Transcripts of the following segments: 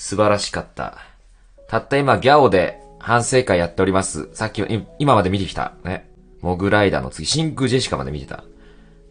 素晴らしかった。たった今、ギャオで反省会やっております。さっき、今まで見てきた。ね。モグライダーの次、真空ジェシカまで見てた。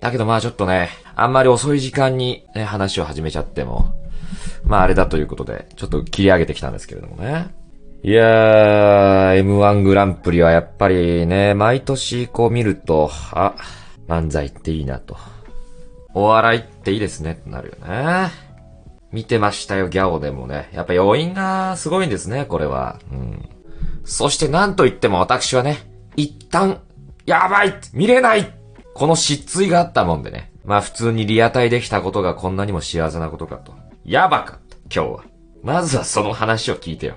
だけどまあちょっとね、あんまり遅い時間にね、話を始めちゃっても、まああれだということで、ちょっと切り上げてきたんですけれどもね。いやー、M1 グランプリはやっぱりね、毎年こう見ると、あ、漫才っていいなと。お笑いっていいですねってなるよね。見てましたよ、ギャオでもね。やっぱ余韻がすごいんですね、これは。うん。そしてなんと言っても私はね、一旦、やばい見れないこの失墜があったもんでね。まあ普通にリアタイできたことがこんなにも幸せなことかと。やばかった、今日は。まずはその話を聞いてよ。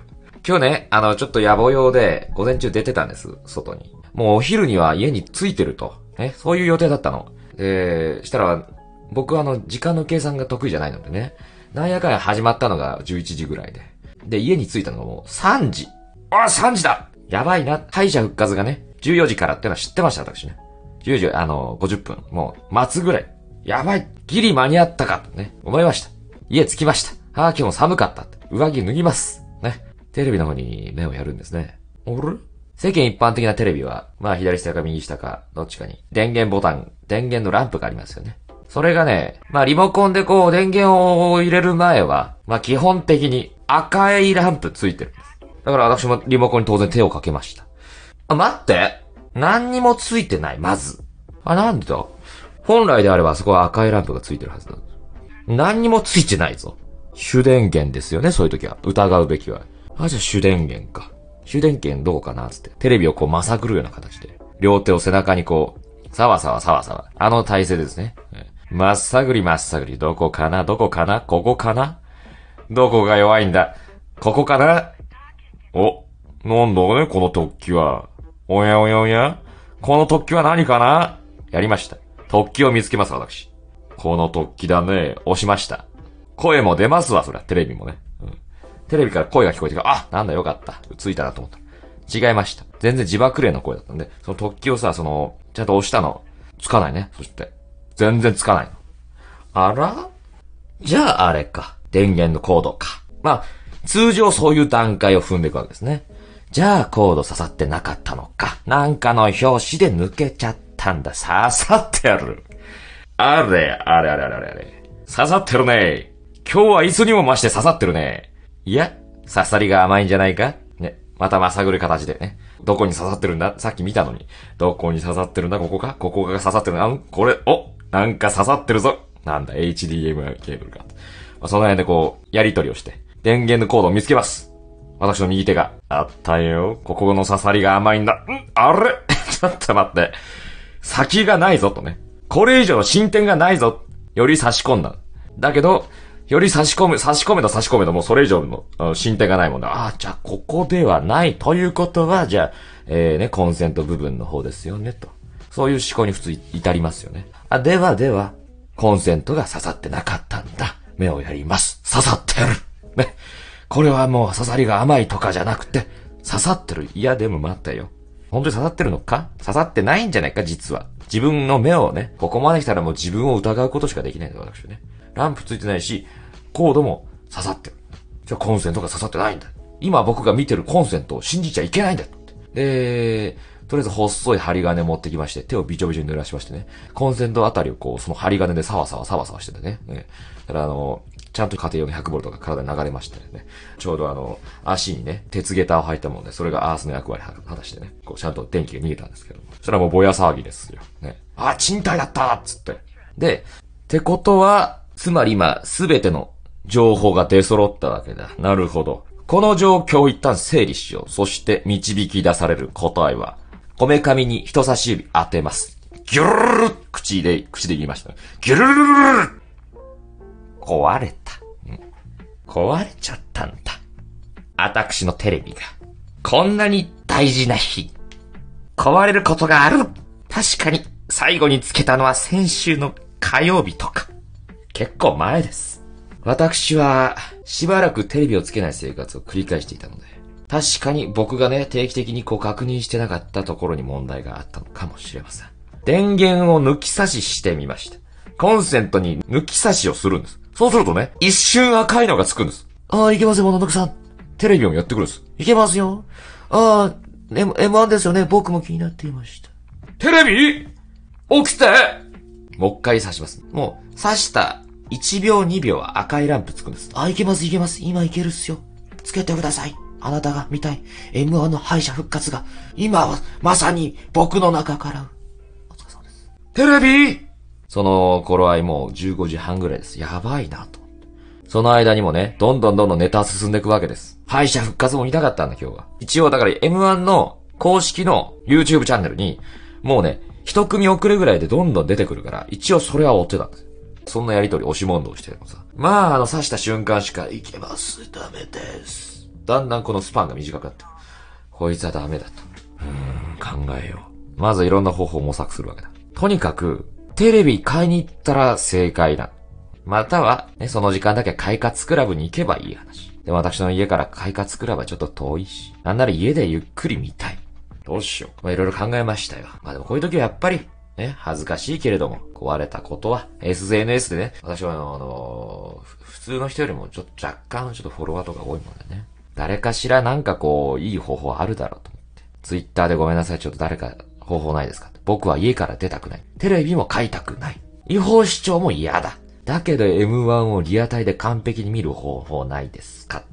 今日ね、あの、ちょっと野暮用で、午前中出てたんです、外に。もうお昼には家に着いてると。ね、そういう予定だったの。で、したら、僕はあの、時間の計算が得意じゃないのでね。なんやかんや始まったのが11時ぐらいで。で、家に着いたのがもう3時。あ、3時だやばいな。敗者復活がね、14時からってのは知ってました、私ね。10時、あの、50分。もう、待つぐらい。やばい。ギリ間に合ったかと。ね。思いました。家着きました。ああ、今日も寒かった。上着脱ぎます。ね。テレビの方に目をやるんですね。あれ？世間一般的なテレビは、まあ左下か右下か、どっちかに、電源ボタン、電源のランプがありますよね。それがね、まあリモコンでこう電源を入れる前は、まあ基本的に赤いランプついてるんです。だから私もリモコンに当然手をかけました。あ、待って何にもついてない、まず。あ、なんでだ？本来であればあそこは赤いランプがついてるはずだ。何にもついてないぞ。主電源ですよね、そういう時は。疑うべきは。あ、じゃあ主電源か。主電源どうかなつって。テレビをこうまさぐるような形で。両手を背中にこう、さわさわさわさわ。あの体勢ですね。まっさぐりまっさぐり。どこかな？どこかな？ここかな？どこが弱いんだ？ここかな？お、なんだね、この突起は。おやおやおや？この突起は何かな？やりました。突起を見つけます、私。この突起だね。押しました。声も出ますわ、そりゃ。テレビもね。うん。テレビから声が聞こえてきた。あ、なんだよかった。ついたなと思った。違いました。全然自爆霊の声だったんで、その突起をさ、その、ちゃんと押したの。つかないね。そして。全然つかない。あら？じゃああれか。電源のコードか。まあ、通常そういう段階を踏んでいくわけですね。じゃあコード刺さってなかったのか。なんかの表紙で抜けちゃったんだ。刺さってやる。あれ、あれあれあれあれあれ。刺さってるね。今日はいつにも増して刺さってるね。いや、刺さりが甘いんじゃないか？ね。またまさぐる形でね。どこに刺さってるんだ？さっき見たのに。どこに刺さってるんだ？ここか？ここが刺さってるな。ん？これ、おなんか刺さってるぞ。なんだ、HDMI ケーブルか。まあ、その辺でこう、やり取りをして、電源のコードを見つけます。私の右手が。あったよ。ここの刺さりが甘いんだ。んあれ？ちょっと待って。先がないぞとね。これ以上の進展がないぞ。より差し込んだ。だけど、より差し込む、差し込めと差し込めともうそれ以上のの進展がないもんだ。ああ、じゃあここではないということは、じゃあ、えー、ね、コンセント部分の方ですよね、と。そういう思考に普通至りますよね。あ、ではでは、コンセントが刺さってなかったんだ。目をやります。刺さってる。ね。これはもう刺さりが甘いとかじゃなくて、刺さってる。いや、でも待ったよ。本当に刺さってるのか？刺さってないんじゃないか、実は。自分の目をね、ここまで来たらもう自分を疑うことしかできないんだ、私ね。ランプついてないし、コードも刺さってる。じゃあコンセントが刺さってないんだ。今僕が見てるコンセントを信じちゃいけないんだって。で、とりあえず細い針金持ってきまして、手をびちょびちょに濡らしましてね、コンセントあたりをこう、その針金でサワサワサワサワしててね。ねだからあの、ちゃんと家庭用の100ボルトが体に流れましてね。ちょうどあの、足にね、鉄下駄を履いたもんで、それがアースの役割を果たしてね、こう、ちゃんと電気が逃げたんですけども。それはもうぼや騒ぎですよ。ね。あ、賃貸だったっつって。で、ってことは、つまり今、すべての情報が出揃ったわけだ。なるほど。この状況を一旦整理しよう。そして導き出される答えは、こめかみに人差し指当てます。ギュルルル口で、口で言いました。ギュルルルルルル壊れた。壊れちゃったんだ。私のテレビが。こんなに大事な日。壊れることがある。確かに、最後につけたのは先週の火曜日とか。結構前です。私は、しばらくテレビをつけない生活を繰り返していたので、確かに僕がね、定期的にこう確認してなかったところに問題があったのかもしれません。電源を抜き差ししてみました。コンセントに抜き差しをするんです。そうするとね、一瞬赤いのがつくんです。ああ、いけますよ、もののくさん。テレビもやってくるんです。いけますよ。ああ、M、M1 ですよね。僕も気になっていました。テレビ？起きてもう一回刺します。もう、刺した1秒2秒は赤いランプつくんです。あ、いけます、いけます。今いけるっすよ。つけてください。あなたが見たい M1 の敗者復活が、今はまさに僕の中から。お疲れ様です。テレビその頃合いもう15時半ぐらいです。やばいなと。その間にもね、どんどんどんどんネタ進んでいくわけです。敗者復活も見たかったんだ、今日は。一応だから M1 の公式の YouTube チャンネルに、もうね、一組遅れぐらいでどんどん出てくるから、一応それは追ってたんですよ。そんなやりとり押し問答してるのさ。まあ、あの、刺した瞬間しか、いけます、ダメです。だんだんこのスパンが短くなってる。こいつはダメだと。うーん、考えよう。まずいろんな方法を模索するわけだ。とにかく、テレビ買いに行ったら正解だ。または、ね、その時間だけ快活クラブに行けばいい話。でも、私の家から快活クラブはちょっと遠いし。なんなら家でゆっくり見たい。どうしよう。まあ、いろいろ考えましたよ。まあでもこういう時はやっぱり、ね、恥ずかしいけれども、壊れたことは、SNS でね、私はあの、あの普通の人よりもちょっと若干ちょっとフォロワーとか多いもんでね。誰かしらなんかこう、いい方法あるだろうと思って。ツイッターでごめんなさい、ちょっと誰か方法ないですか僕は家から出たくない。テレビも買いたくない。違法視聴も嫌だ。だけど M1 をリアタイで完璧に見る方法ないですか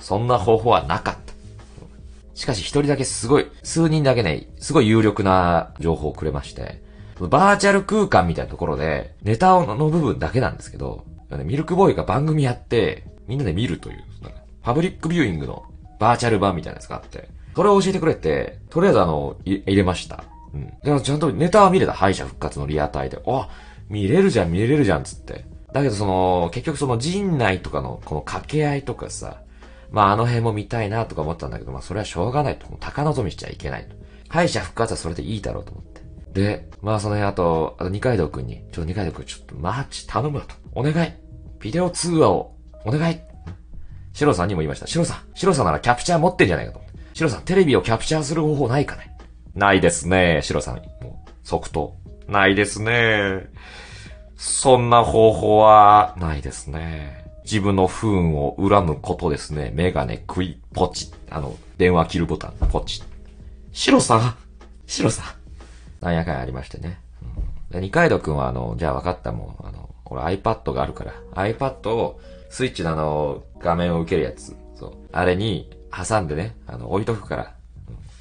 そんな方法はなかった。しかし一人だけすごい、数人だけね、すごい有力な情報をくれまして、バーチャル空間みたいなところで、ネタの部分だけなんですけど、ミルクボーイが番組やって、みんなで見るという、パブリックビューイングのバーチャル版みたいなやつがあって、それを教えてくれて、とりあえずあの、入れました。うん。だからちゃんとネタは見れた。敗者復活のリアタイで。あ、見れるじゃん、見れるじゃん、つって。だけどその、結局その陣内とかの、この掛け合いとかさ、まああの辺も見たいなとか思ったんだけど、まあそれはしょうがないと。もう高望みしちゃいけないと。敗者復活はそれでいいだろうと思って。で、まあその辺あと、あと二階堂くんに、ちょっと二階堂くんちょっとマジ頼むわと。お願いビデオ通話を、お願いシロさんにも言いました。シロさん、シロさんならキャプチャー持ってんじゃないかと思って。シロさん、テレビをキャプチャーする方法ないかねないですね。シロさん、もう、即答。ないですね。そんな方法は、ないですね。自分の不運を恨むことですね。メガネ、クイ、ポチ。あの、電話切るボタン、ポチ。シロさん？シロさんなんやかんやありましてね。うん、で二階堂くんはあの、じゃあ分かったもん。あの、俺 iPad があるから、iPad を、スイッチのあの、画面を受けるやつ。そう。あれに、挟んでね、あの、置いとくから、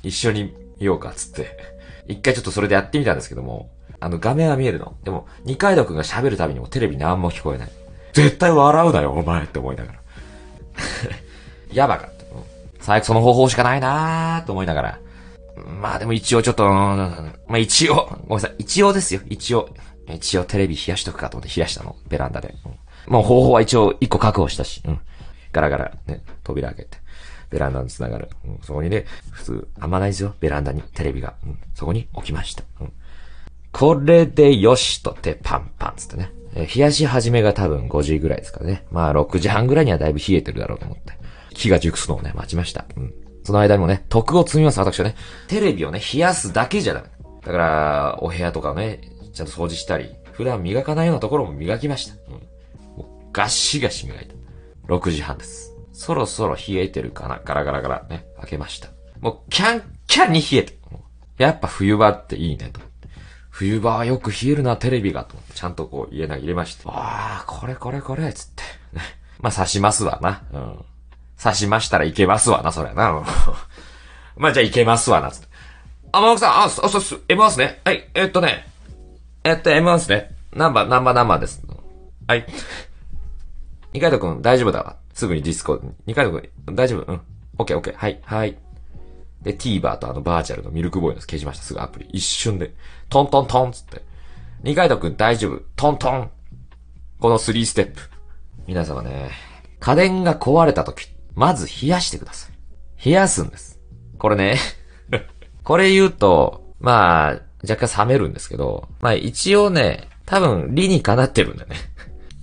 一緒に見ようか、つって。一回ちょっとそれでやってみたんですけども、あの、画面は見えるの。でも、二階堂くんが喋るたびにもテレビ何も聞こえない。絶対笑うなよ、お前って思いながら。やばかった。最悪その方法しかないなーと思いながら。まあでも一応ちょっと、まあ一応、ごめんなさい。一応ですよ。一応。一応テレビ冷やしとくかと思って冷やしたの。ベランダで。うんもう方法は一応一個確保したし。うん。ガラガラ、ね、扉開けて。ベランダに繋がる。うん、そこにね、普通、あんまないですよ。ベランダにテレビが。うん、そこに置きました。うん。これでよしとてパンパンつってね。え冷やし始めが多分5時ぐらいですからね。まあ6時半ぐらいにはだいぶ冷えてるだろうと思って。気が熟すのをね、待ちました。うん。その間にもね、徳を積みます、私はね。テレビをね、冷やすだけじゃダメ。だから、お部屋とかね、ちゃんと掃除したり、普段磨かないようなところも磨きました。うん。ガッシガシ磨いた。6時半です。そろそろ冷えてるかな？ガラガラガラね、開けました。もう、キャンキャンに冷えて。やっぱ冬場っていいねと思って。冬場はよく冷えるな、テレビが、と思って。ちゃんとこう、家な入れました。ああ、これこれこれ、つって。まあ、刺しますわな。うん。刺しましたらいけますわな、そりゃな。まあ、じゃあいけますわな、つって。あ、マオクさん、あ、そ、そ、そ、M1 っすね。はい、えっとね。えっと、M1 すね。ナンバー、ナンバーナンバーです。はい。二階堂くん、大丈夫だわ。すぐに Discord に。二階堂くん、大丈夫？うん。オッケーオッケー。はい、はい。で、TVer とあのバーチャルのミルクボーイの消しました。すぐアプリ。一瞬で。トントントンつって。二階堂くん大丈夫？トントン。この3ステップ。皆様ね、家電が壊れた時、まず冷やしてください。冷やすんです。これね、これ言うと、まあ、若干冷めるんですけど、まあ一応ね、多分理にかなってるんだよね。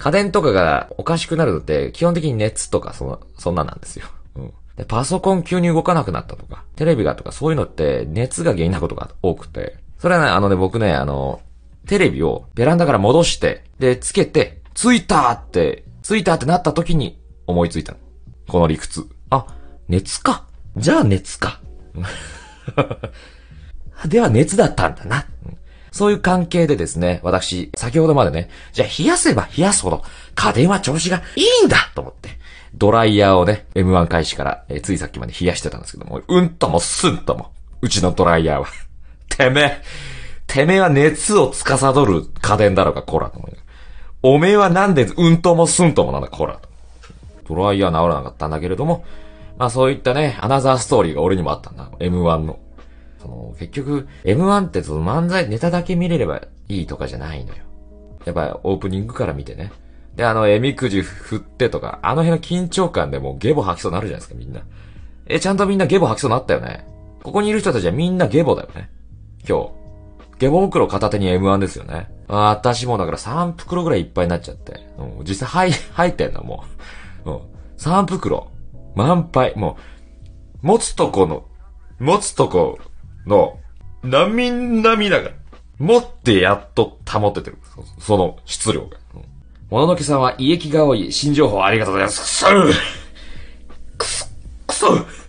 家電とかがおかしくなるのって、基本的に熱とかその、そんななんですよ。うん。で、パソコン急に動かなくなったとか、テレビがとかそういうのって熱が原因なことが多くて、それはね、あのね、僕ね、あの、テレビをベランダから戻して、で、つけて、ついたって、ついたってなった時に思いついたの。この理屈。あ、熱か。じゃあ熱か。では熱だったんだな。そういう関係でですね、私、先ほどまでね、じゃあ冷やせば冷やすほど家電は調子がいいんだと思って、ドライヤーをね、M1 開始から、えー、ついさっきまで冷やしてたんですけども、うんともすんとも、うちのドライヤーは。てめえ、てめえは熱を司る家電だろうか、コラと思いおめえはなんでうんともすんともなんだ、コラと。ドライヤー治らなかったんだけれども、まあそういったね、アナザーストーリーが俺にもあったんだ。M1 の。その、結局、M1 ってその漫才ネタだけ見れればいいとかじゃないのよ。やっぱオープニングから見てね。で、あの、えみくじ振ってとか、あの辺の緊張感でもうゲボ吐きそうになるじゃないですか、みんな。え、ちゃんとみんなゲボ吐きそうになったよね。ここにいる人たちはみんなゲボだよね。今日。ゲボ袋片手に M1 ですよね。あ私もだから3袋ぐらいいっぱいになっちゃって。うん、実際入、入ってんの、もう。うん。3袋。満杯。もう、持つとこの、持つとこの、なみなみながら、持ってやっと保ててる。その質量が。もののけさんは胃液が多い。新情報ありがとうございます。くそくそくそ